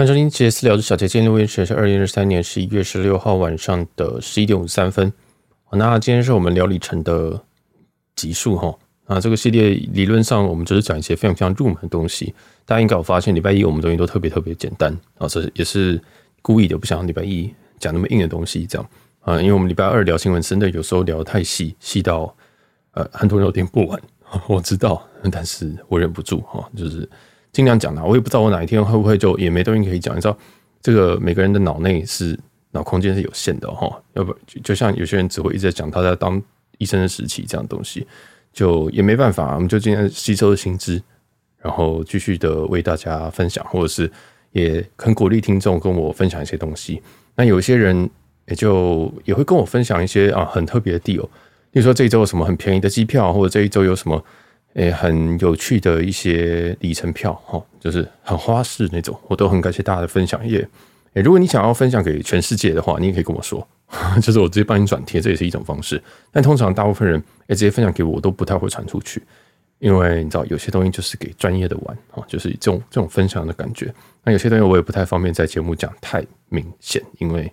欢迎收听杰私聊之小杰，今天录音时间是二零二三年十一月十六号晚上的十一点五十三分。那今天是我们聊里程的集数哈。那这个系列理论上我们就是讲一些非常非常入门的东西。大家应该有发现，礼拜一我们东西都特别特别简单啊，这也是故意的，不想礼拜一讲那么硬的东西。这样啊，因为我们礼拜二聊新闻真的有时候聊得太细，细到呃很多人有点不完。我知道，但是我忍不住哈，就是。尽量讲啦，我也不知道我哪一天会不会就也没东西可以讲。你知道，这个每个人的脑内是脑空间是有限的哈，要不就像有些人只会一直在讲他在当医生的时期这样东西，就也没办法，我们就尽量吸收新知，然后继续的为大家分享，或者是也很鼓励听众跟我分享一些东西。那有些人也就也会跟我分享一些啊很特别的 deal，比如说这一周有什么很便宜的机票，或者这一周有什么。诶，很有趣的一些里程票哈，就是很花式那种，我都很感谢大家的分享。也，诶，如果你想要分享给全世界的话，你也可以跟我说，就是我直接帮你转贴，这也是一种方式。但通常大部分人诶直接分享给我，我都不太会传出去，因为你知道有些东西就是给专业的玩啊，就是这种这种分享的感觉。那有些东西我也不太方便在节目讲太明显，因为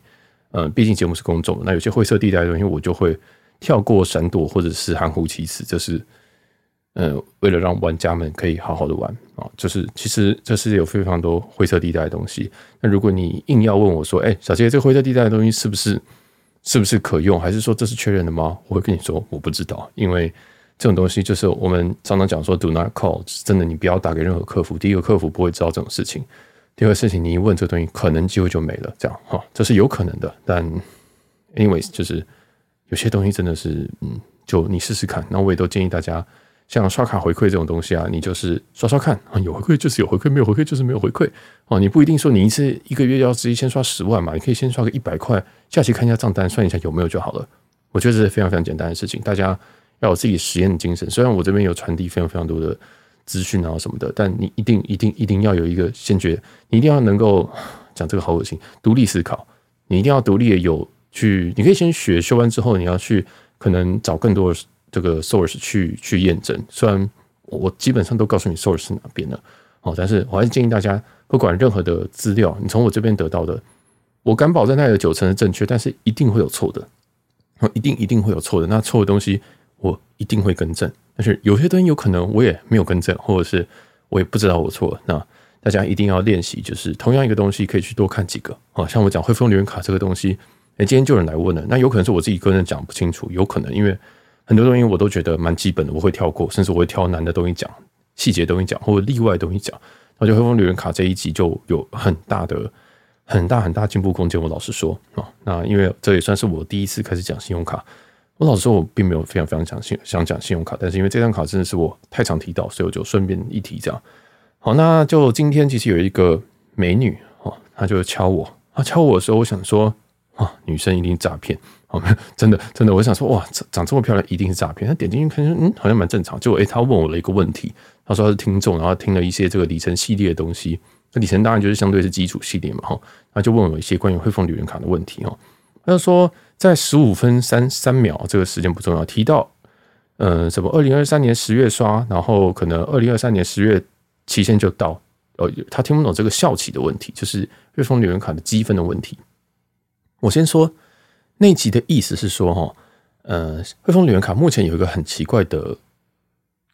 嗯，毕竟节目是公众，那有些灰色地带的东西我就会跳过、闪躲或者是含糊其辞，这是。呃，为了让玩家们可以好好的玩啊，就是其实这世界有非常多灰色地带的东西。那如果你硬要问我说，哎，小杰，这个灰色地带的东西是不是是不是可用，还是说这是确认的吗？我会跟你说，我不知道，因为这种东西就是我们常常讲说，do not call，真的，你不要打给任何客服。第一个，客服不会知道这种事情；第二个事情，你一问这个东西，可能机会就没了。这样哈，这是有可能的。但 anyways，就是有些东西真的是，嗯，就你试试看。那我也都建议大家。像刷卡回馈这种东西啊，你就是刷刷看啊，有回馈就是有回馈，没有回馈就是没有回馈哦。你不一定说你一次一个月要直接先刷十万嘛，你可以先刷个一百块，下期看一下账单，算一下有没有就好了。我觉得这是非常非常简单的事情，大家要有自己实验的精神。虽然我这边有传递非常非常多的资讯啊什么的，但你一定一定一定要有一个先决，你一定要能够讲这个好恶心，独立思考，你一定要独立的有去，你可以先学，学完之后你要去可能找更多的。这个 source 去去验证，虽然我基本上都告诉你 source 是哪边的，哦，但是我还是建议大家，不管任何的资料，你从我这边得到的，我敢保证它有九成是正确，但是一定会有错的，一定一定会有错的。那错的东西我一定会更正，但是有些东西有可能我也没有更正，或者是我也不知道我错。那大家一定要练习，就是同样一个东西可以去多看几个，啊，像我讲汇丰留言卡这个东西，哎，今天就有人来问了，那有可能是我自己个人讲不清楚，有可能因为。很多东西我都觉得蛮基本的，我会跳过，甚至我会挑难的东西讲，细节东西讲，或者例外东西讲。那就汇丰留言卡这一集就有很大的、很大很大进步空间。我老实说啊，那因为这也算是我第一次开始讲信用卡。我老实说，我并没有非常非常讲信想讲信用卡，但是因为这张卡真的是我太常提到，所以我就顺便一提这样。好，那就今天其实有一个美女哦，她就敲我，她敲我的时候，我想说啊，女生一定诈骗。哦，真的真的，我想说，哇，长这么漂亮，一定是诈骗。他点进去看，嗯，好像蛮正常。结果，诶，他问我了一个问题，他说他是听众，然后听了一些这个里程系列的东西。那里程当然就是相对是基础系列嘛，哈。他就问我一些关于汇丰留言卡的问题，哈。他就说，在十五分三三秒这个时间不重要，提到，呃，什么二零二三年十月刷，然后可能二零二三年十月期限就到，呃，他听不懂这个效期的问题，就是汇丰留言卡的积分的问题。我先说。那集的意思是说，哈，呃，汇丰旅游卡目前有一个很奇怪的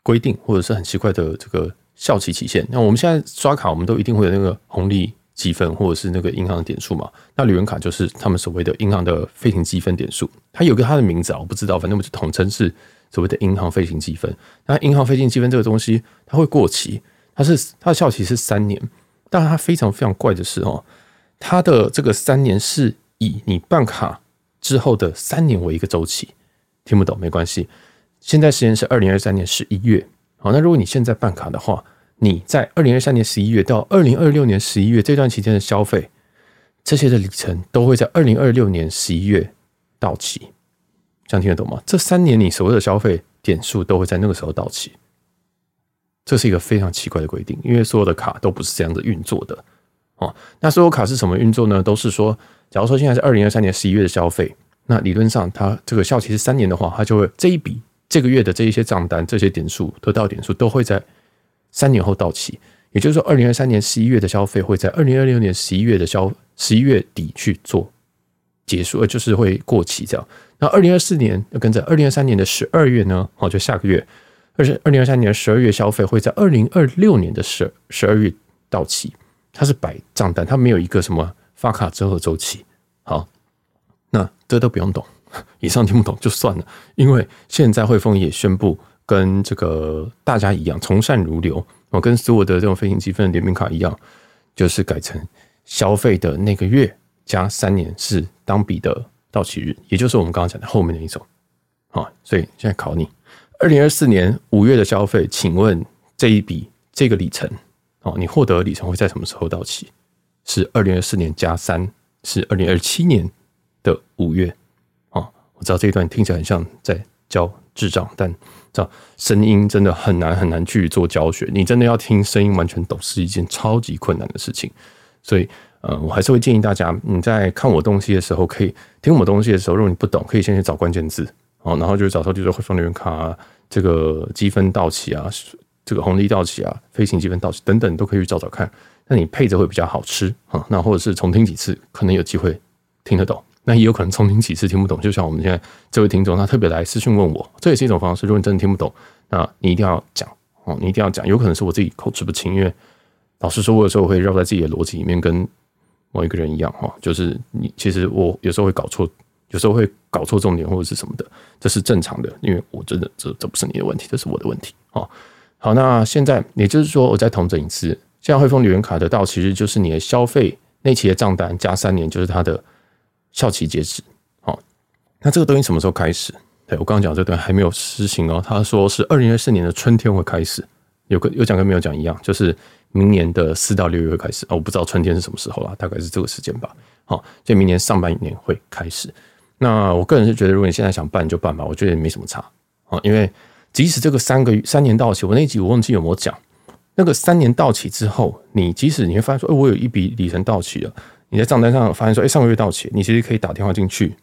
规定，或者是很奇怪的这个效期期限。那我们现在刷卡，我们都一定会有那个红利积分，或者是那个银行的点数嘛。那旅游卡就是他们所谓的银行的飞行积分点数，它有个它的名字啊，我不知道，反正我们就统称是所谓的银行飞行积分。那银行飞行积分这个东西，它会过期，它是它的效期是三年，但它非常非常怪的是哦，它的这个三年是以你办卡。之后的三年为一个周期，听不懂没关系。现在时间是二零二三年十一月，好，那如果你现在办卡的话，你在二零二三年十一月到二零二六年十一月这段期间的消费，这些的里程都会在二零二六年十一月到期，这样听得懂吗？这三年你所有的消费点数都会在那个时候到期，这是一个非常奇怪的规定，因为所有的卡都不是这样的运作的。哦，那所有卡是什么运作呢？都是说。假如说现在是二零二三年十一月的消费，那理论上它这个效期是三年的话，它就会这一笔这个月的这一些账单、这些点数得到点数都会在三年后到期。也就是说，二零二三年十一月的消费会在二零二六年十一月的消十一月底去做结束，呃，就是会过期这样。那二零二四年要跟着二零二三年的十二月呢，哦，就下个月，而且二零二三年十二月消费会在二零二六年的十十二月到期，它是摆账单，它没有一个什么发卡之后的周期。好，那这都不用懂，以上听不懂就算了，因为现在汇丰也宣布跟这个大家一样，从善如流。我跟所有的这种飞行积分的联名卡一样，就是改成消费的那个月加三年是当笔的到期日，也就是我们刚刚讲的后面那一种。好，所以现在考你，二零二四年五月的消费，请问这一笔这个里程，哦，你获得里程会在什么时候到期？是二零二四年加三，是二零二七年的五月。哦，我知道这一段听起来很像在教智障，但。这声音真的很难很难去做教学，你真的要听声音完全懂是一件超级困难的事情，所以呃，我还是会建议大家，你在看我东西的时候，可以听我东西的时候，如果你不懂，可以先去找关键字哦，然后就是找到就是汇丰联卡，这个积分到期啊，这个红利到期啊，飞行积分到期等等，都可以去找找看，那你配着会比较好吃啊，那或者是重听几次，可能有机会听得懂。那也有可能重听几次听不懂，就像我们现在这位听众，他特别来私讯问我，这也是一种方式。如果你真的听不懂，那你一定要讲哦，你一定要讲。有可能是我自己口齿不清，因为老实说，我有时候会绕在自己的逻辑里面，跟某一个人一样哈，就是你其实我有时候会搞错，有时候会搞错重点或者是什么的，这是正常的，因为我真的这这不是你的问题，这是我的问题哦。好，那现在也就是说，我再统整一次，现在汇丰旅游卡的到期日就是你的消费那期的账单加三年，就是它的。效期截止，好，那这个东西什么时候开始？对，我刚刚讲这段还没有施行哦。他说是二零二四年的春天会开始，有个有讲跟没有讲一样，就是明年的四到六月会开始。我不知道春天是什么时候啊，大概是这个时间吧。好，就明年上半年会开始。那我个人是觉得，如果你现在想办就办吧，我觉得也没什么差。啊，因为即使这个三个月三年到期，我那一集我忘记有没有讲，那个三年到期之后，你即使你会发现说，哎，我有一笔里程到期了。你在账单上发现说，哎，上个月到期，你其实可以打电话进去，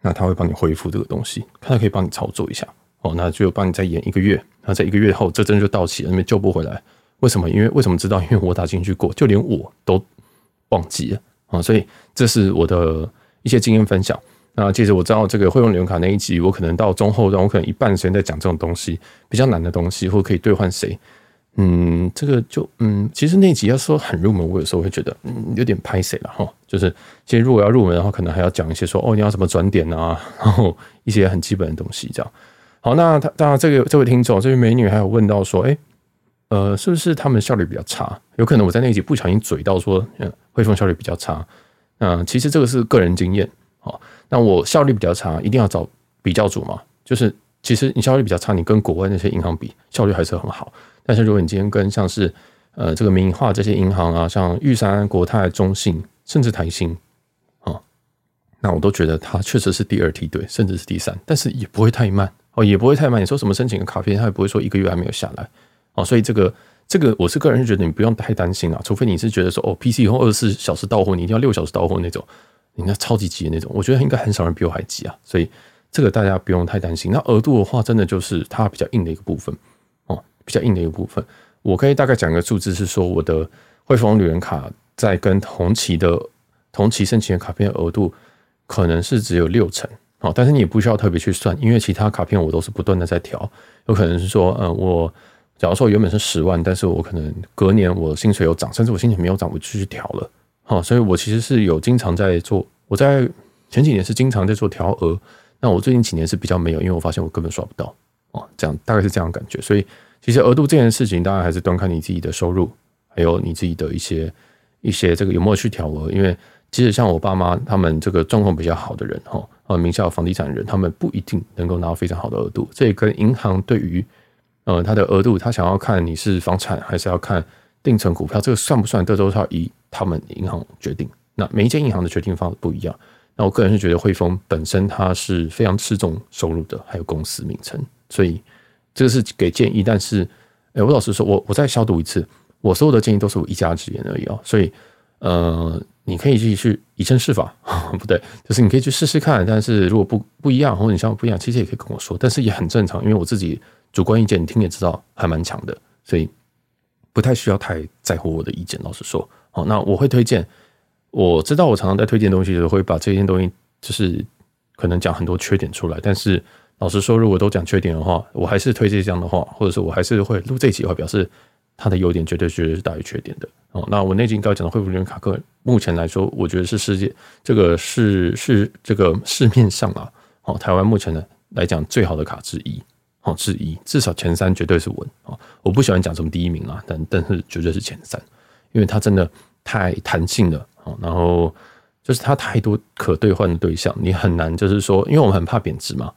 那他会帮你恢复这个东西，他可以帮你操作一下，哦，那就帮你再延一个月，那在一个月后，这真的就到期了，你救不回来。为什么？因为为什么知道？因为我打进去过，就连我都忘记了啊，所以这是我的一些经验分享。那其实我知道这个汇丰联卡那一集，我可能到中后段，我可能一半时间在讲这种东西，比较难的东西，或可以兑换谁。嗯，这个就嗯，其实那集要说很入门，我有时候会觉得嗯有点拍谁了哈。就是其实如果要入门的话，可能还要讲一些说哦，你要怎么转点啊，然后一些很基本的东西这样。好，那他当然这个这位听众这位美女还有问到说，哎，呃，是不是他们效率比较差？有可能我在那集不小心嘴到说，嗯，汇丰效率比较差。嗯，其实这个是个人经验。好，那我效率比较差，一定要找比较组嘛。就是其实你效率比较差，你跟国外那些银行比，效率还是很好。但是如果你今天跟像是呃这个民营化这些银行啊，像玉山、国泰、中信，甚至台新啊，那我都觉得它确实是第二梯队，甚至是第三，但是也不会太慢哦，也不会太慢。你说什么申请个卡片，它也不会说一个月还没有下来哦，所以这个这个我是个人是觉得你不用太担心啊，除非你是觉得说哦，PC 以后二十四小时到货，你一定要六小时到货那种，你那超级急的那种，我觉得应该很少人比我还急啊，所以这个大家不用太担心。那额度的话，真的就是它比较硬的一个部分哦。比较硬的一个部分，我可以大概讲个数字，是说我的汇丰旅人卡在跟同期的同期申请的卡片额度可能是只有六成，哦，但是你也不需要特别去算，因为其他卡片我都是不断的在调，有可能是说，嗯，我假如说原本是十万，但是我可能隔年我薪水有涨，甚至我薪水没有涨，我继续调了，哦，所以我其实是有经常在做，我在前几年是经常在做调额，那我最近几年是比较没有，因为我发现我根本刷不到，哦，这样大概是这样感觉，所以。其实额度这件事情，当然还是端看你自己的收入，还有你自己的一些一些这个有没有去调额。因为其实像我爸妈他们这个状况比较好的人，哈，呃，名下有房地产人，他们不一定能够拿到非常好的额度。这也跟银行对于呃他的额度，他想要看你是房产还是要看定存股票，这个算不算，这都是要以他们银行决定。那每一间银行的决定方式不一样。那我个人是觉得汇丰本身它是非常吃重收入的，还有公司名称，所以。这个是给建议，但是，哎，我老实说，我我再消毒一次，我所有的建议都是我一家之言而已哦。所以，呃，你可以继续以身试法，不对，就是你可以去试试看。但是如果不不一样，或者你想法不一样，其实也可以跟我说。但是也很正常，因为我自己主观意见，你听也知道，还蛮强的。所以，不太需要太在乎我的意见。老实说，哦，那我会推荐。我知道我常常在推荐东西的时候，会把这些东西就是可能讲很多缺点出来。但是老实说，如果都讲缺点的话，我还是推荐这样的话，或者说我还是会录这一集的话，表示它的优点绝对绝对是大于缺点的。哦，那我那集刚讲的恢复理论卡克，目前来说，我觉得是世界这个是是这个市面上啊，哦，台湾目前的来讲最好的卡之一。哦，之一，至少前三绝对是稳哦。我不喜欢讲什么第一名啊，但但是绝对是前三，因为它真的太弹性了哦。然后就是它太多可兑换的对象，你很难就是说，因为我们很怕贬值嘛。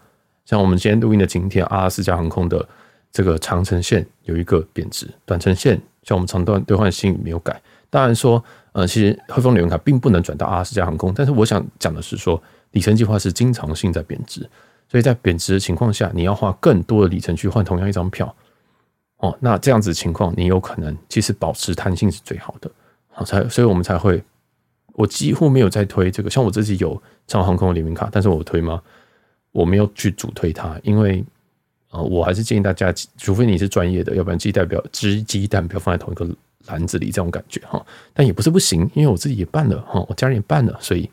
像我们今天录音的今天，阿拉斯加航空的这个长程线有一个贬值，短程线像我们长段兑换信没有改。当然说，呃，其实汇丰旅游卡并不能转到阿拉斯加航空，但是我想讲的是说，里程计划是经常性在贬值。所以在贬值的情况下，你要花更多的里程去换同样一张票，哦，那这样子情况，你有可能其实保持弹性是最好的，好才，所以我们才会，我几乎没有在推这个，像我自己有长航空的联名卡，但是我推吗？我没有去主推它，因为呃，我还是建议大家，除非你是专业的，要不然鸡蛋不要只鸡蛋不要放在同一个篮子里，这种感觉哈，但也不是不行，因为我自己也办了哈，我家人也办了，所以。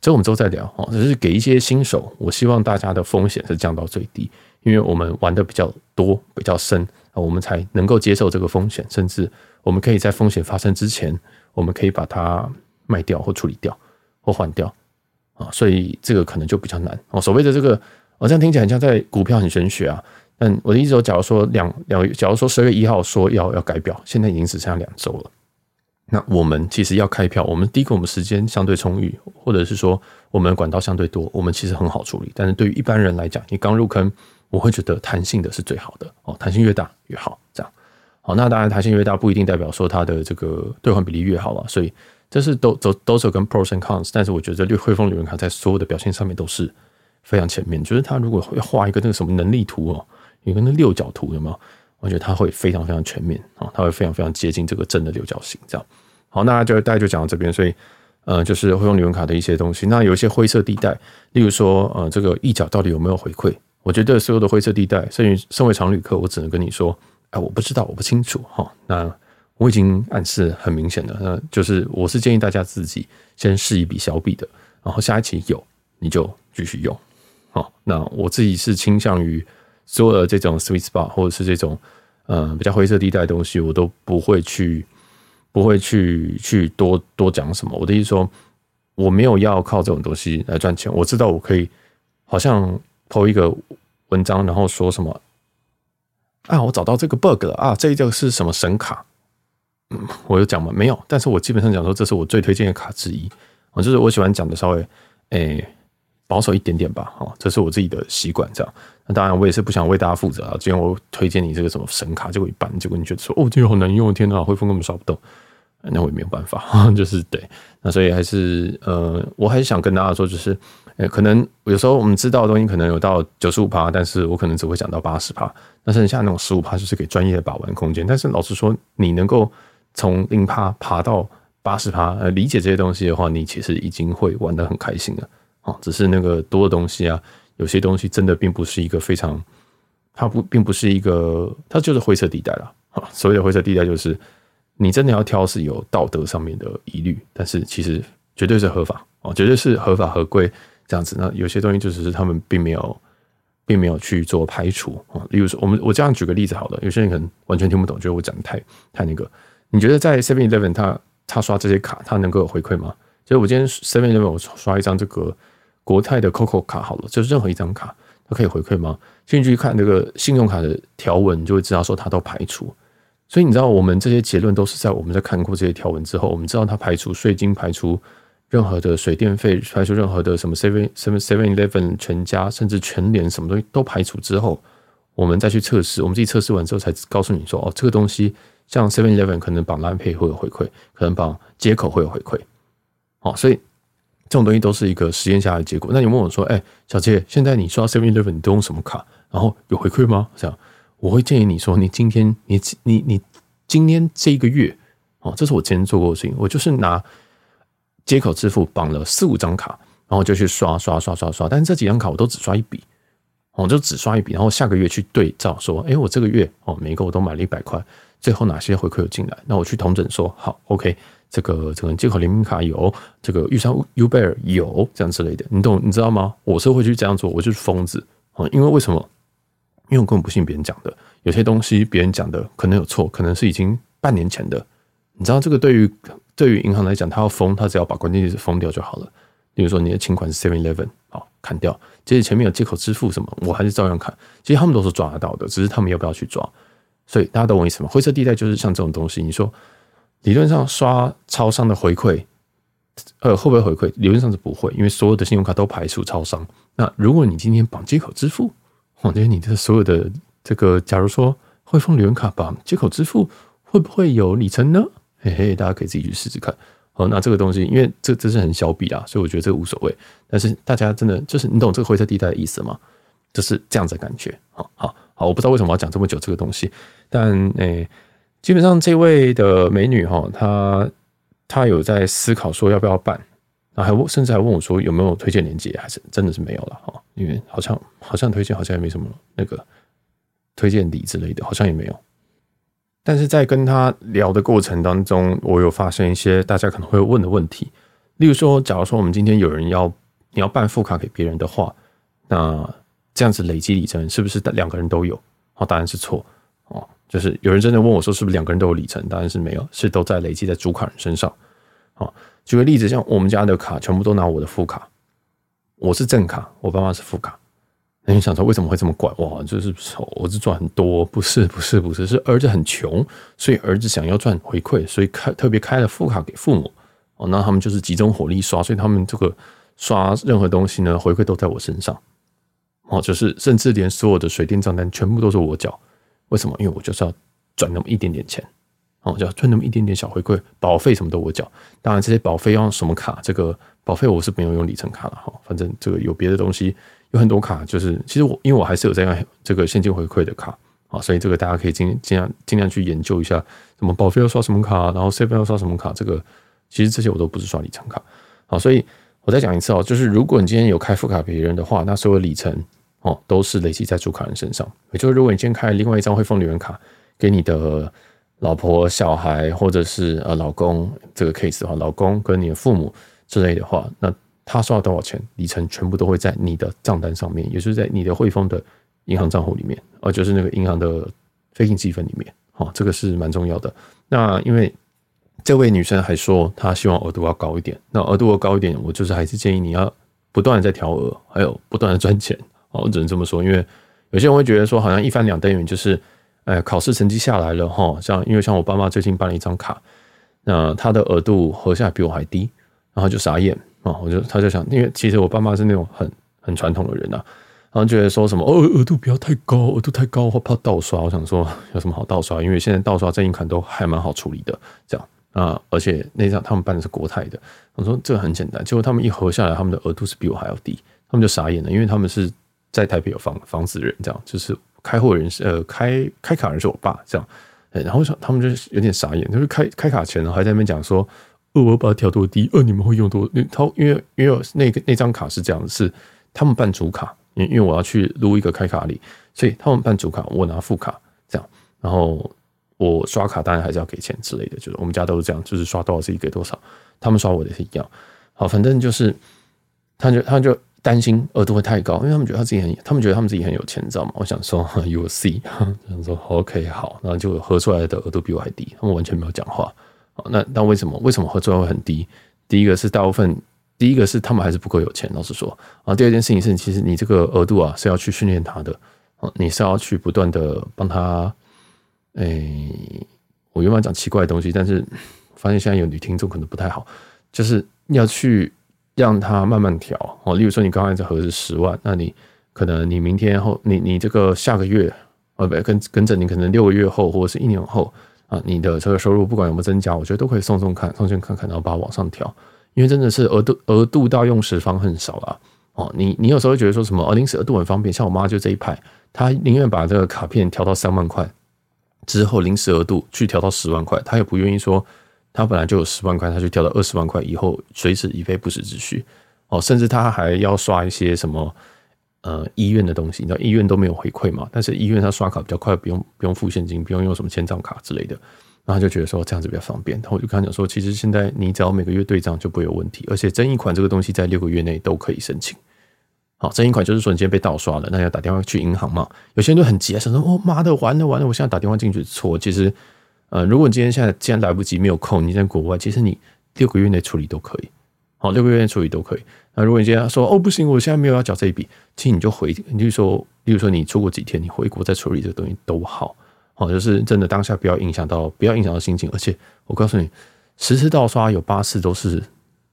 这我们之后再聊哦，只是给一些新手，我希望大家的风险是降到最低，因为我们玩的比较多、比较深啊，我们才能够接受这个风险，甚至我们可以在风险发生之前，我们可以把它卖掉或处理掉或换掉啊，所以这个可能就比较难哦。所谓的这个，我这样听起来很像在股票很玄学啊，但我的意思说，假如说两两，假如说十二月一号说要要改表，现在已经只剩下两周了。那我们其实要开票，我们第一个我们时间相对充裕，或者是说我们管道相对多，我们其实很好处理。但是对于一般人来讲，你刚入坑，我会觉得弹性的是最好的哦，弹性越大越好。这样好，那当然弹性越大不一定代表说它的这个兑换比例越好了，所以这是都都都是跟 pros and cons。但是我觉得汇丰旅人卡在所有的表现上面都是非常前面。就是他如果要画一个那个什么能力图哦，一个那六角图有没有？我觉得它会非常非常全面啊，它会非常非常接近这个正的六角形这样。好，那就大概就讲到这边，所以，呃，就是会用旅游卡的一些东西。那有一些灰色地带，例如说，呃，这个一角到底有没有回馈？我觉得所有的灰色地带，甚至身为常旅客，我只能跟你说，哎、我不知道，我不清楚。哈，那我已经暗示很明显了，那就是我是建议大家自己先试一笔小笔的，然后下一期有你就继续用。好，那我自己是倾向于所有的这种 sweet spot 或者是这种呃比较灰色地带的东西，我都不会去。不会去去多多讲什么。我的意思说，我没有要靠这种东西来赚钱。我知道我可以，好像 po 一个文章，然后说什么啊，我找到这个 bug 了啊，这一个是什么神卡？嗯，我有讲吗？没有。但是我基本上讲说，这是我最推荐的卡之一。我就是我喜欢讲的稍微诶、保守一点点吧。哦，这是我自己的习惯。这样，那当然我也是不想为大家负责啊。今天我推荐你这个什么神卡，结果一半，结果你觉得说哦，这个好难用，天哪，汇丰根本刷不动。那我也没有办法，就是对，那所以还是呃，我还是想跟大家说，就是呃，可能有时候我们知道的东西可能有到九十五趴，但是我可能只会讲到八十趴，那剩下那种十五趴就是给专业的把玩空间。但是老实说，你能够从零趴爬到八十趴，呃，理解这些东西的话，你其实已经会玩得很开心了啊。只是那个多的东西啊，有些东西真的并不是一个非常，它不并不是一个，它就是灰色地带了啊。所谓的灰色地带就是。你真的要挑是有道德上面的疑虑，但是其实绝对是合法哦，绝对是合法合规这样子。那有些东西就只是他们并没有，并没有去做排除啊。例如说，我们我这样举个例子好了，有些人可能完全听不懂，觉得我讲的太太那个。你觉得在 Seven Eleven 他他刷这些卡，他能够有回馈吗？就是我今天 Seven Eleven 我刷一张这个国泰的 COCO 卡好了，就是任何一张卡它可以回馈吗？进去看那个信用卡的条文，就会知道说它都排除。所以你知道，我们这些结论都是在我们在看过这些条文之后，我们知道它排除税金、排除任何的水电费、排除任何的什么 seven seven seven eleven 全家，甚至全联什么东西都排除之后，我们再去测试。我们自己测试完之后，才告诉你说，哦，这个东西像 seven eleven 可能绑 Line Pay 会有回馈，可能绑接口会有回馈。哦，所以这种东西都是一个实验下来的结果。那你问我说，哎，小杰，现在你刷 seven eleven 你都用什么卡？然后有回馈吗？这样。我会建议你说，你今天你你你今天这一个月哦，这是我今天做过的事情。我就是拿接口支付绑了四五张卡，然后就去刷刷刷刷刷。但是这几张卡我都只刷一笔，我就只刷一笔。然后下个月去对照说，哎，我这个月哦，每个我都买了一百块，最后哪些回馈有进来，那我去统整说好，OK，这个这个街口联名卡有，这个玉山 Uber 有这样之类的，你懂你知道吗？我是会去这样做，我就是疯子啊！因为为什么？因为我根本不信别人讲的，有些东西别人讲的可能有错，可能是已经半年前的。你知道这个对于对于银行来讲，他要封，他只要把关键字封掉就好了。比如说你的请款是 Seven Eleven，好砍掉，即使前面有街口支付什么，我还是照样砍。其实他们都是抓得到的，只是他们要不要去抓。所以大家懂我意思吗？灰色地带就是像这种东西。你说理论上刷超商的回馈，呃，会不会回馈？理论上是不会，因为所有的信用卡都排除超商。那如果你今天绑接口支付，我觉得你的所有的这个，假如说汇丰旅人卡绑接口支付，会不会有里程呢？嘿嘿，大家可以自己去试试看。好，那这个东西，因为这这是很小笔啊，所以我觉得这个无所谓。但是大家真的就是你懂这个灰色地带的意思吗？就是这样子的感觉。好好好，我不知道为什么要讲这么久这个东西，但诶、基本上这位的美女哈，她她有在思考说要不要办，然后甚至还问我说有没有推荐链接，还是真的是没有了哈，因为好像好像推荐好像也没什么那个推荐礼之类的，好像也没有。但是在跟她聊的过程当中，我有发现一些大家可能会问的问题，例如说，假如说我们今天有人要你要办副卡给别人的话，那这样子累积里程是不是两个人都有？好，答案是错哦，就是有人真的问我说，是不是两个人都有里程？答案是没有，是都在累积在主卡人身上。啊，举个例子，像我们家的卡全部都拿我的副卡，我是正卡，我爸妈是副卡。那你想说为什么会这么怪？哇，就是儿子赚很多，不是不是不是，是儿子很穷，所以儿子想要赚回馈，所以开特别开了副卡给父母哦。那他们就是集中火力刷，所以他们这个刷任何东西呢，回馈都在我身上哦。就是甚至连所有的水电账单全部都是我缴，为什么？因为我就是要赚那么一点点钱哦，就要赚那么一点点小回馈，保费什么都我缴。当然这些保费要用什么卡？这个保费我是没有用里程卡了哈，反正这个有别的东西。有很多卡，就是其实我因为我还是有在用这个现金回馈的卡啊，所以这个大家可以尽尽量尽量去研究一下，什么保费要刷什么卡，然后 seven 要刷什么卡，这个其实这些我都不是刷里程卡啊，所以我再讲一次哦，就是如果你今天有开副卡给别人的话，那所有里程哦都是累积在主卡人身上，也就是如果你今天开另外一张汇丰旅人卡给你的老婆、小孩或者是呃老公这个 case 的话，老公跟你的父母之类的话，那。他刷了多少钱，里程全部都会在你的账单上面，也是在你的汇丰的银行账户里面，而就是那个银行的飞行积分里面。好，这个是蛮重要的。那因为这位女生还说她希望额度要高一点，那额度要高一点，我就是还是建议你要不断的在调额，还有不断的赚钱。哦，我只能这么说，因为有些人会觉得说好像一翻两瞪眼，就是哎考试成绩下来了哈，像因为像我爸妈最近办了一张卡，那他的额度合下来比我还低，然后就傻眼。啊，我就他就想，因为其实我爸妈是那种很很传统的人呐、啊，然后觉得说什么哦，额度不要太高，额度太高我怕盗刷。我想说有什么好盗刷？因为现在盗刷这一款都还蛮好处理的，这样啊，而且那张他们办的是国泰的，我说这个很简单。结果他们一核下来，他们的额度是比我还要低，他们就傻眼了，因为他们是在台北有房房子的人，这样就是开户人是呃开开卡人是我爸，这样，然后他们就有点傻眼，就是开开卡前呢还在那边讲说。呃，我把它调多低，呃，你们会用多？他因为因为那个那张卡是这样，是他们办主卡，因因为我要去录一个开卡礼，所以他们办主卡，我拿副卡这样，然后我刷卡当然还是要给钱之类的，就是我们家都是这样，就是刷多少自己给多少，他们刷我的是一样。好，反正就是他就他就担心额度会太高，因为他们觉得他自己很，他们觉得他们自己很有钱，你知道吗？我想说，You see，想说 OK 好，然后就核出来的额度比我还低，他们完全没有讲话。好那那为什么为什么合作会很低？第一个是大部分，第一个是他们还是不够有钱，老实说啊。第二件事情是，其实你这个额度啊是要去训练他的啊，你是要去不断的帮他。诶、我原本讲奇怪的东西，但是发现现在有女听众可能不太好，就是要去让他慢慢调哦。例如说，你刚才这盒是十万，那你可能你明天后，你你这个下个月呃不跟跟着你可能六个月后或者是一年后。啊，你的这个收入不管有没有增加，我觉得都可以送送看，送送看看，然后把它往上调，因为真的是额度额度到用时方恨少了哦。你你有时候会觉得说什么，哦，临时额度很方便，像我妈就这一派，她宁愿把这个卡片调到三万块之后，临时额度去调到十万块，她也不愿意说他本来就有十万块，她去调到二十万块以后随时以备不时之需哦。甚至他还要刷一些什么呃医院的东西，你知道医院都没有回馈嘛，但是医院他刷卡比较快，不用不用付现金，不用用什么签账卡之类的。然后他就觉得说这样子比较方便，然后我就跟他讲说，其实现在你只要每个月对账就不会有问题，而且争议款这个东西在六个月内都可以申请。好，争议款就是说你今天被盗刷了，那要打电话去银行嘛。有些人都很急啊，想说哦妈的，完了完了，我现在打电话进去错。其实，呃，如果你今天现在既然来不及没有空，你在国外，其实你六个月内处理都可以。好，六个月内处理都可以。那如果你今天说哦不行，我现在没有要缴这一笔，其实你就回，你就说，例如说你出国几天，你回国再处理这个东西都好。好，就是真的当下不要影响到，不要影响到心情。而且我告诉你，十次盗刷有八次都是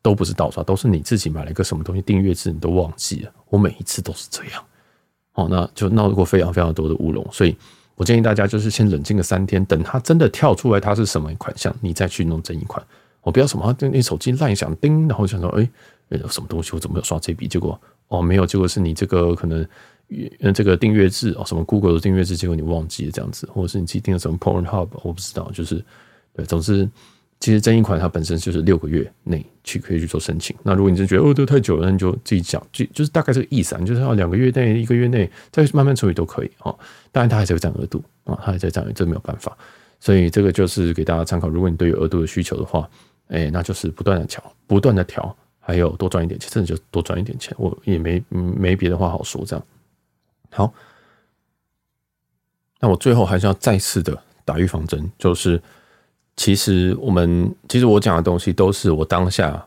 都不是盗刷，都是你自己买了一个什么东西订阅制，你都忘记了。我每一次都是这样。好，那就闹过非常非常多的乌龙。所以我建议大家就是先冷静个三天，等它真的跳出来它是什么款项，你再去弄这一款。我不要什么，你手机乱响叮，然后想说，哎、欸，什么东西我怎么没有刷这笔？结果哦没有，结果是你这个可能。嗯，这个订阅制哦，什么 Google 的订阅制，结果你忘记了这样子，或者是你自己订了什么 Pornhub，我不知道，就是对，总之，其实争议款它本身就是六个月内去可以去做申请。那如果你真觉得哦，这太久了，那你就自己讲，就就是大概这个意思啊，你就是要两个月内、一个月内再慢慢处理都可以哦。当然，它还是有占额度啊，它还在占，这没有办法。所以这个就是给大家参考。如果你对于额度的需求的话，哎，那就是不断的调，不断的调，还有多赚一点钱，甚至就多赚一点钱。我也没没别的话好说，这样。好，那我最后还是要再次的打预防针，就是其实我们其实我讲的东西都是我当下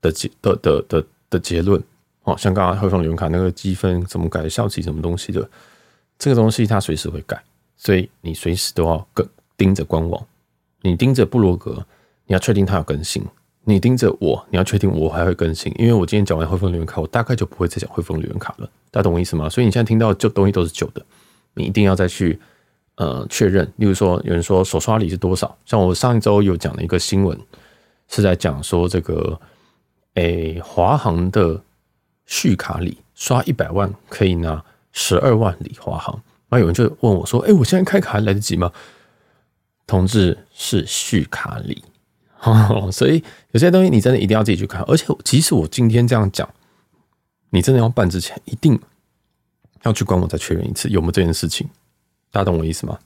的结的的的的结论。哦，像刚刚汇丰旅游卡那个积分怎么改，效期什么东西的，这个东西它随时会改，所以你随时都要跟盯着官网，你盯着布罗格，你要确定它有更新。你盯着我，你要确定我还会更新，因为我今天讲完汇丰旅游卡，我大概就不会再讲汇丰旅游卡了，大家懂我意思吗？所以你现在听到旧东西都是旧的，你一定要再去呃确认。例如说，有人说首刷礼是多少？像我上一周有讲了一个新闻，是在讲说这个诶华航的续卡礼刷一百万可以拿十二万里华航，那有人就问我说：“诶，我现在开卡还来得及吗？”同志是续卡礼。哦，所以有些东西你真的一定要自己去看，而且即使我今天这样讲，你真的要办之前，一定要去官网再确认一次有没有这件事情。大家懂我意思吗？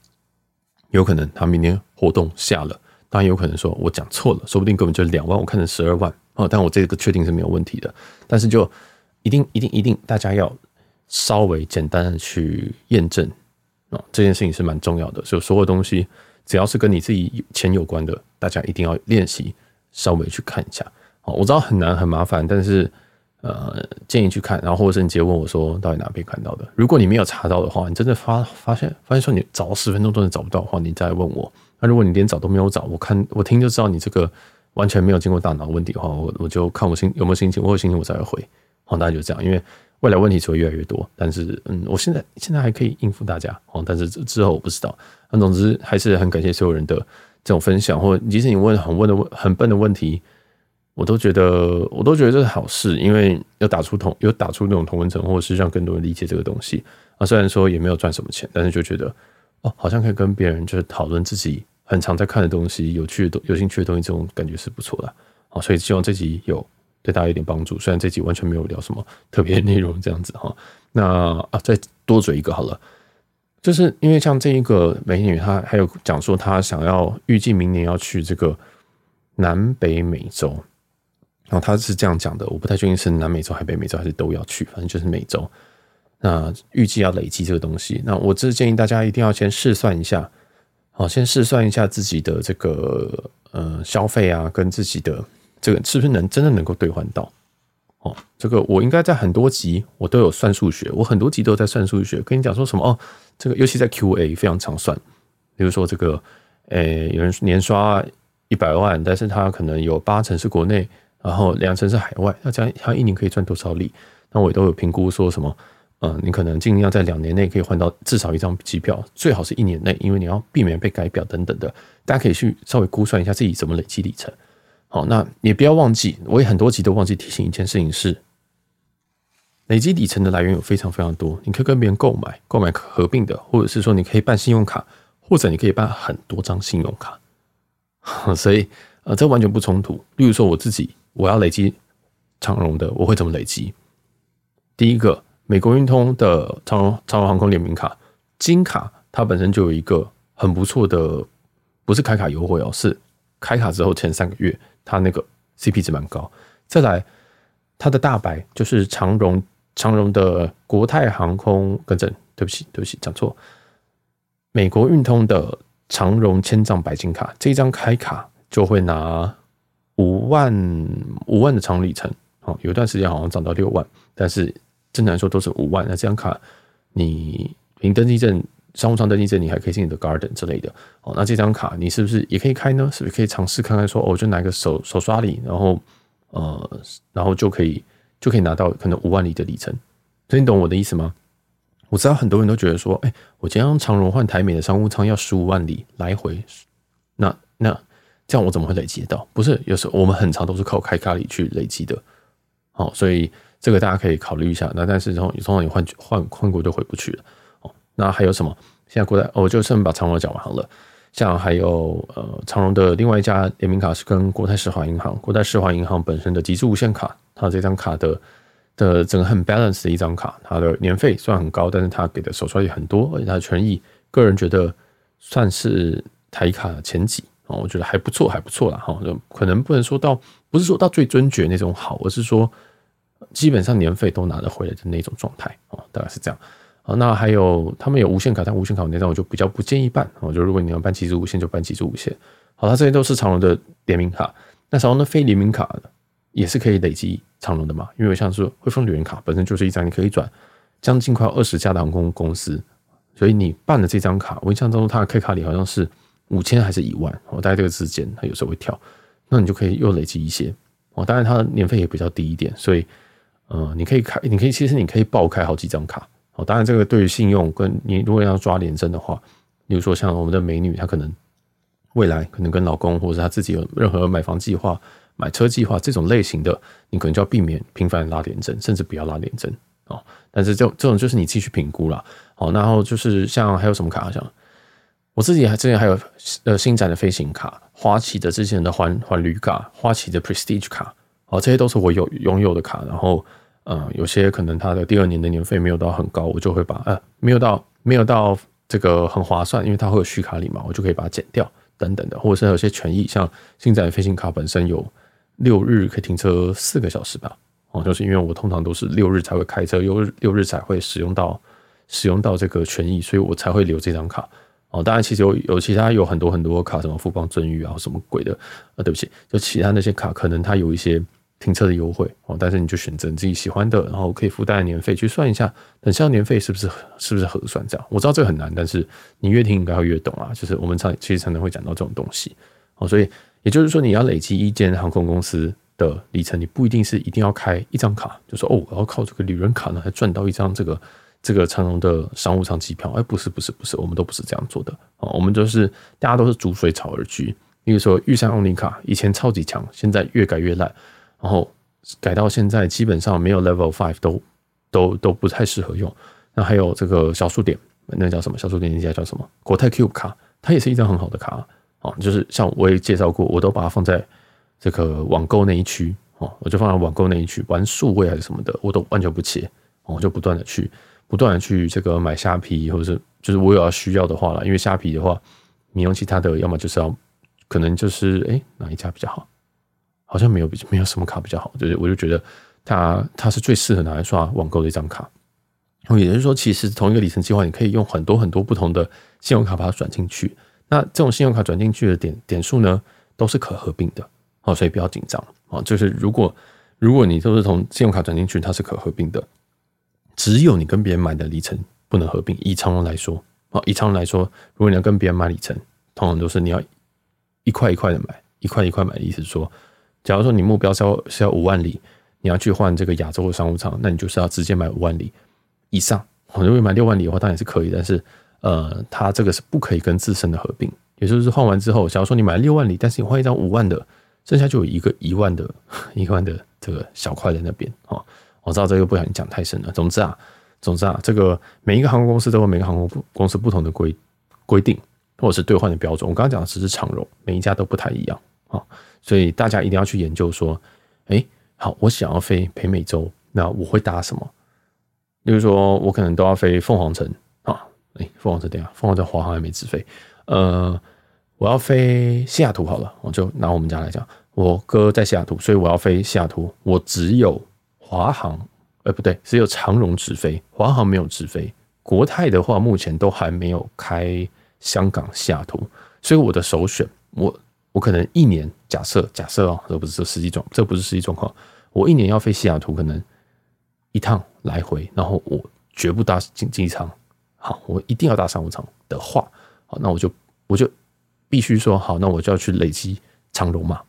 有可能他明天活动下了，当然有可能说我讲错了，说不定根本就两万，我看成十二万哦。但我这个确定是没有问题的，但是就一定一定一定，大家要稍微简单的去验证哦，这件事情是蛮重要的。所以所有东西。只要是跟你自己钱有关的，大家一定要练习，稍微去看一下。好，我知道很难很麻烦，但是呃，建议去看，然后或者是你直接问我说到底哪边看到的。如果你没有查到的话，你真的发发现发现说你找了十分钟都能找不到的话，你再问我。那如果你连找都没有找，我看我听就知道你这个完全没有经过大脑问题的话，我我就看我心有没有心情，我有心情我才会回。好，大家就这样，因为。未来问题只会越来越多，但是嗯，我现在现在还可以应付大家哦，但是之后我不知道。那总之还是很感谢所有人的这种分享，或即使你问很问的问很笨的问题，我都觉得我都觉得这是好事，因为要打出同有打出那种同温层，或者是让更多人理解这个东西啊。虽然说也没有赚什么钱，但是就觉得哦，好像可以跟别人就是讨论自己很常在看的东西、有趣的、有兴趣的东西，这种感觉是不错的。好，所以希望这集有。对大家有点帮助，虽然这集完全没有聊什么 特别的内容，这样子哈。那啊，再多嘴一个好了，就是因为像这一个美女，她还有讲说她想要预计明年要去这个南北美洲，然后他是这样讲的，我不太确定是南美洲还北美洲还是都要去，反正就是美洲。那预计要累积这个东西，那我这建议大家一定要先试算一下，好，先试算一下自己的这个呃消费啊，跟自己的。这个是不是能真的能够兑换到？哦，这个我应该在很多集我都有算数学，我很多集都在算数学，跟你讲说什么哦，这个尤其在 QA 非常常算，比如说这个，诶，有人年刷一百万，但是他可能有八成是国内，然后两成是海外，那这样他一年可以赚多少利？那我也都有评估说什么，嗯，你可能尽量在两年内可以换到至少一张机票，最好是一年内，因为你要避免被改表等等的，大家可以去稍微估算一下自己怎么累积里程。好，那也不要忘记，我也很多集都忘记提醒一件事情是，累积里程的来源有非常非常多，你可以跟别人购买，购买合并的，或者是说你可以办信用卡，或者你可以办很多张信用卡，所以呃，这完全不冲突。例如说我自己，我要累积长荣的，我会怎么累积？第一个，美国运通的长荣长荣航空联名卡金卡，它本身就有一个很不错的，不是开卡优惠哦，是开卡之后前三个月，它那个 CP 值蛮高。再来，它的大白就是长荣长荣的国泰航空，更正，对不起，对不起，讲错，美国运通的长荣千丈白金卡，这一张开卡就会拿五万五万的长里程，哦，有一段时间好像涨到六万，但是。正常来说都是五万，那这张卡你凭登记证、商务舱登记证，你还可以进你的 Garden 之类的哦。那这张卡你是不是也可以开呢？是不是可以尝试看看说，哦，就拿个手手刷礼，然后呃，然后就可以就可以拿到可能五万里的里程。所以你懂我的意思吗？我知道很多人都觉得说，哎，我今天用长荣换台美的商务舱要十五万里来回，那那这样我怎么会累积得到？不是，有时候我们很常都是靠开卡里去累积的。好，所以。这个大家可以考虑一下。那但是，然后你通常你换换换过就回不去了。哦，那还有什么？现在过来，我就顺便把长荣讲完了。像还有呃，长荣的另外一家联名卡是跟国泰世华银行，国泰世华银行本身的极致无限卡，它这张卡的的整个很 balance 的一张卡，它的年费虽然很高，但是它给的手刷也很多，而且它的权益，个人觉得算是台卡前几我觉得还不错，还不错啦。哈，就可能不能说到不是说到最尊爵那种好，而是说。基本上年费都拿得回来的那种状态哦，大概是这样。好，那还有他们有无限卡，但无限卡那张我就比较不建议办。我就如果你要办极致无限，就办极致无限。好，它这些都是长荣的联名卡。那长荣的非联名卡也是可以累积长荣的嘛？因为像是汇丰旅人卡本身就是一张你可以转将近快二十家的航空公司，所以你办了这张卡，我印象当中它的 K 卡里好像是五千还是一万？我大概这个之间它有时候会跳，那你就可以又累积一些哦。当然它的年费也比较低一点，所以。呃，你可以开，你可以其实你可以爆开好几张卡哦。当然，这个对于信用跟你如果要抓连征的话，比如说像我们的美女，她可能未来可能跟老公或者她自己有任何买房计划、买车计划这种类型的，你可能就要避免频繁拉连征，甚至不要拉连征哦。但是这这种就是你自己去评估了哦。然后就是像还有什么卡，像我自己还之前还有呃新展的飞行卡、花旗的之前的环环旅卡、花旗的 Prestige 卡。哦，这些都是我有拥有的卡，然后，呃，有些可能它的第二年的年费没有到很高，我就会把呃没有到没有到这个很划算，因为它会有续卡礼嘛，我就可以把它减掉等等的，或者是有些权益，像新展的飞行卡本身有六日可以停车四个小时吧，哦，就是因为我通常都是六日才会开车，六日六日才会使用到使用到这个权益，所以我才会留这张卡。哦，当然，其实有有其他有很多很多卡，什么富邦尊誉啊，什么鬼的啊，对不起，就其他那些卡，可能它有一些。停车的优惠哦，但是你就选择你自己喜欢的，然后可以附带年费去算一下，等下年费是不是是不是合算这样？我知道这个很难，但是你越听应该会越懂啊。就是我们常其实常常会讲到这种东西哦，所以也就是说，你要累积一间航空公司的里程，你不一定是一定要开一张卡，就说哦，我要靠这个旅人卡呢，还赚到一张这个这个长荣的商务舱机票。哎，不是不是不是，我们都不是这样做的哦，我们就是大家都是逐水草而居。比如说玉山欧尼卡以前超级强，现在越改越烂。然后改到现在，基本上没有 Level Five 都都都不太适合用。那还有这个小数点，那叫什么？小数点那家叫什么？国泰 Cube 卡，它也是一张很好的卡哦。就是像我也介绍过，我都把它放在这个网购那一区哦，我就放在网购那一区玩数位还是什么的，我都完全不切哦，我就不断的去不断的去这个买虾皮，或者是就是我有要需要的话了，因为虾皮的话，你用其他的，要么就是要可能就是哎哪一家比较好？好像没有比没有什么卡比较好，就是我就觉得它它是最适合拿来刷网购的一张卡。也就是说，其实同一个里程计划，你可以用很多很多不同的信用卡把它转进去。那这种信用卡转进去的点点数呢，都是可合并的哦，所以不要紧张哦。就是如果如果你都是从信用卡转进去，它是可合并的。只有你跟别人买的里程不能合并。以长荣来说哦，以长荣来说，如果你要跟别人买里程，通常都是你要一块一块的买，一块一块买的意思是说。假如说你目标是要是要五万里，你要去换这个亚洲的商务舱，那你就是要直接买五万里以上。如果买六万里的话，当然是可以，但是呃，它这个是不可以跟自身的合并。也就是换完之后，假如说你买六万里，但是你换一张五万的，剩下就有一个一万的一万的这个小块在那边。哦，我知道这个不想讲太深了。总之啊，总之啊，这个每一个航空公司都有每个航空公司不同的规规定，或者是兑换的标准。我刚刚讲的只是长荣，每一家都不太一样啊。所以大家一定要去研究说，哎，好，我想要飞北美洲，那我会搭什么？例如说我可能都要飞凤凰城啊，哎，凤凰城等下，凤凰城华航还没直飞，呃，我要飞西雅图好了，我就拿我们家来讲，我哥在西雅图，所以我要飞西雅图，我只有华航，呃，不对，只有长荣直飞，华航没有直飞，国泰的话目前都还没有开香港西雅图，所以我的首选，我我可能一年假设假设哦，这不是实际状，这不是实际状况，我一年要飞西雅图，可能。一趟来回，然后我绝不搭经济舱，好，我一定要搭商务舱的话，好，那我就我就必须说好，那我就要去累积长荣嘛，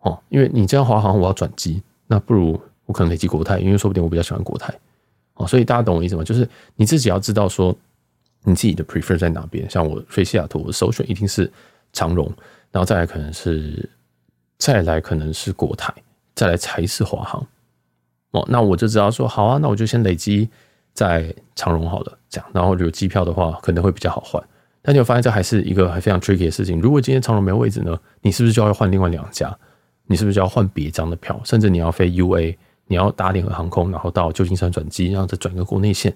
哦，因为你这样华航我要转机，那不如我可能累积国泰，因为说不定我比较喜欢国泰，哦，所以大家懂我意思吗？就是你自己要知道说你自己的 prefer 在哪边，像我飞西雅图，我首选一定是长荣，然后再来可能是再来可能是国泰，再来才是华航。哦，那我就知道说好啊，那我就先累积在长荣好了，这样，然后有机票的话可能会比较好换。但你会发现这还是一个还非常 tricky 的事情。如果今天长荣没有位置呢，你是不是就要换另外两家？你是不是就要换别张的票？甚至你要飞 UA，你要搭联合航空，然后到旧金山转机，然后再转个国内线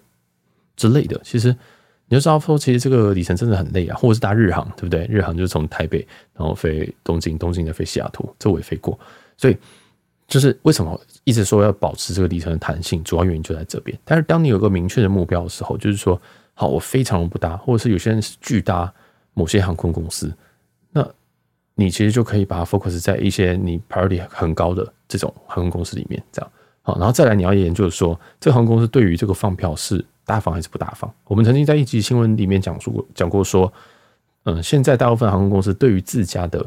之类的。其实你就知道说，其实这个里程真的很累啊。或者是搭日航，对不对？日航就是从台北然后飞东京，东京再飞西雅图，这我也飞过，所以。就是为什么一直说要保持这个里程的弹性，主要原因就在这边。但是当你有个明确的目标的时候，就是说，好，我非常不搭，或者是有些人是巨搭某些航空公司，那你其实就可以把它 focus 在一些你 priority 很高的这种航空公司里面，这样好。然后再来你要研究说，这航空公司对于这个放票是大方还是不大方。我们曾经在一集新闻里面讲述过，讲过说，嗯，现在大部分航空公司对于自家的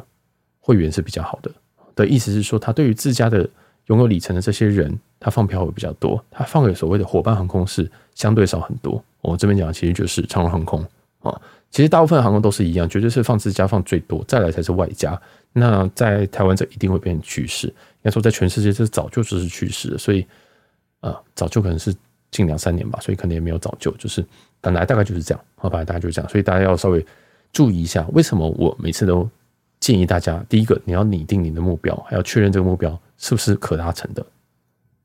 会员是比较好的。的意思是说，他对于自家的拥有里程的这些人，他放票会比较多。他放给所谓的伙伴航空是相对少很多。我这边讲其实就是长荣航空啊。其实大部分航空都是一样，绝对是放自家放最多，再来才是外加。那在台湾这一定会变成趋势。应该说，在全世界这早就就是趋势了。所以啊，早就可能是近两三年吧，所以可能也没有早就，就是本来大概就是这样。好，吧大概就是这样。所以大家要稍微注意一下，为什么我每次都。建议大家，第一个你要拟定你的目标，还要确认这个目标是不是可达成的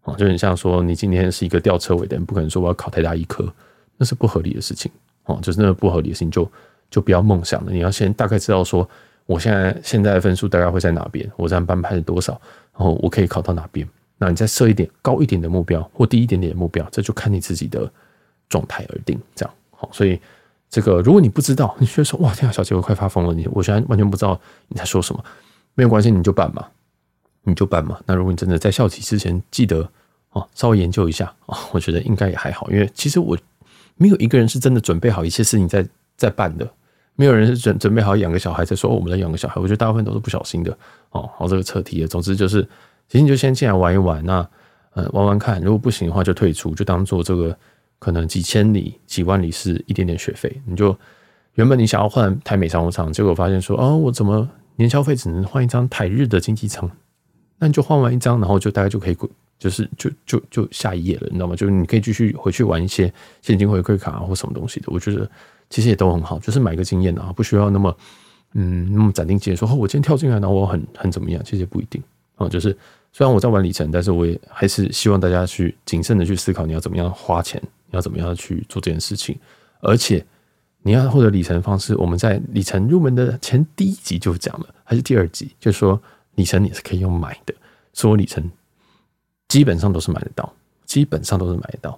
啊？就很像说，你今天是一个吊车尾的人，不可能说我要考台大医科，那是不合理的事情哦。就是那个不合理的事情，就就不要梦想了。你要先大概知道说，我现在现在的分数大概会在哪边，我这样班排是多少，然后我可以考到哪边。那你再设一点高一点的目标，或低一点点的目标，这就看你自己的状态而定。这样好，所以。这个，如果你不知道，你觉得说哇，天啊，小杰，我快发疯了！你，我现在完全不知道你在说什么。没有关系，你就办嘛，你就办嘛。那如果你真的在校期之前记得哦，稍微研究一下啊，我觉得应该也还好。因为其实我没有一个人是真的准备好一切事情在在办的，没有人是准准备好养个小孩再说，我们来养个小孩。我觉得大部分都是不小心的哦。好，这个扯题了。总之就是，其实你就先进来玩一玩，那呃玩玩看，如果不行的话就退出，就当做这个。可能几千里、几万里是一点点学费，你就原本你想要换台美商务舱，结果发现说，哦，我怎么年消费只能换一张台日的经济舱？那你就换完一张，然后就大概就可以，就是就就就下一页了，你知道吗？就是你可以继续回去玩一些现金回馈卡或什么东西的。我觉得其实也都很好，就是买个经验啊，不需要那么嗯那么斩钉截铁说，哦，我今天跳进来，然后我很很怎么样？其实也不一定啊，就是虽然我在玩里程，但是我也还是希望大家去谨慎的去思考，你要怎么样花钱。你要怎么样去做这件事情？而且你要获得里程方式，我们在里程入门的前第一集就讲了，还是第二集，就说里程你是可以用买的，所有里程基本上都是买得到，基本上都是买得到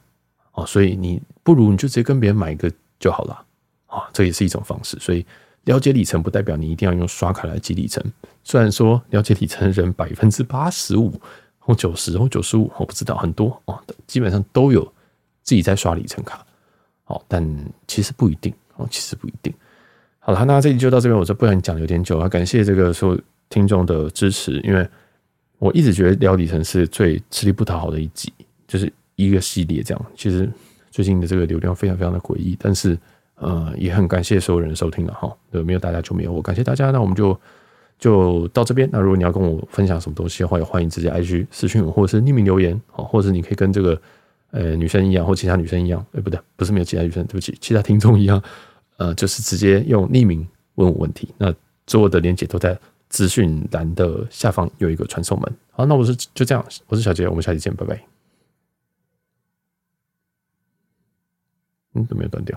哦。所以你不如你就直接跟别人买一个就好了啊，这也是一种方式。所以了解里程不代表你一定要用刷卡来积里程，虽然说了解里程的人百分之八十五或九十或九十五，我不知道很多哦，基本上都有。自己在刷里程卡，好，但其实不一定哦，其实不一定。好了，那这集就到这边，我就不想讲有点久啊。感谢这个所有听众的支持，因为我一直觉得聊里程是最吃力不讨好的一集，就是一个系列这样。其实最近的这个流量非常非常的诡异，但是呃，也很感谢所有人收听了哈。对，没有大家就没有我，感谢大家。那我们就就到这边。那如果你要跟我分享什么东西的话，也欢迎直接 IG 私讯我，或者是匿名留言，好，或者你可以跟这个。呃，女生一样，或其他女生一样，哎，不对，不是没有其他女生，对不起，其他听众一样，呃，就是直接用匿名问我问题。那所有的链接都在资讯栏的下方有一个传送门。好，那我是就这样，我是小杰，我们下期见，拜拜。嗯，都没有断掉。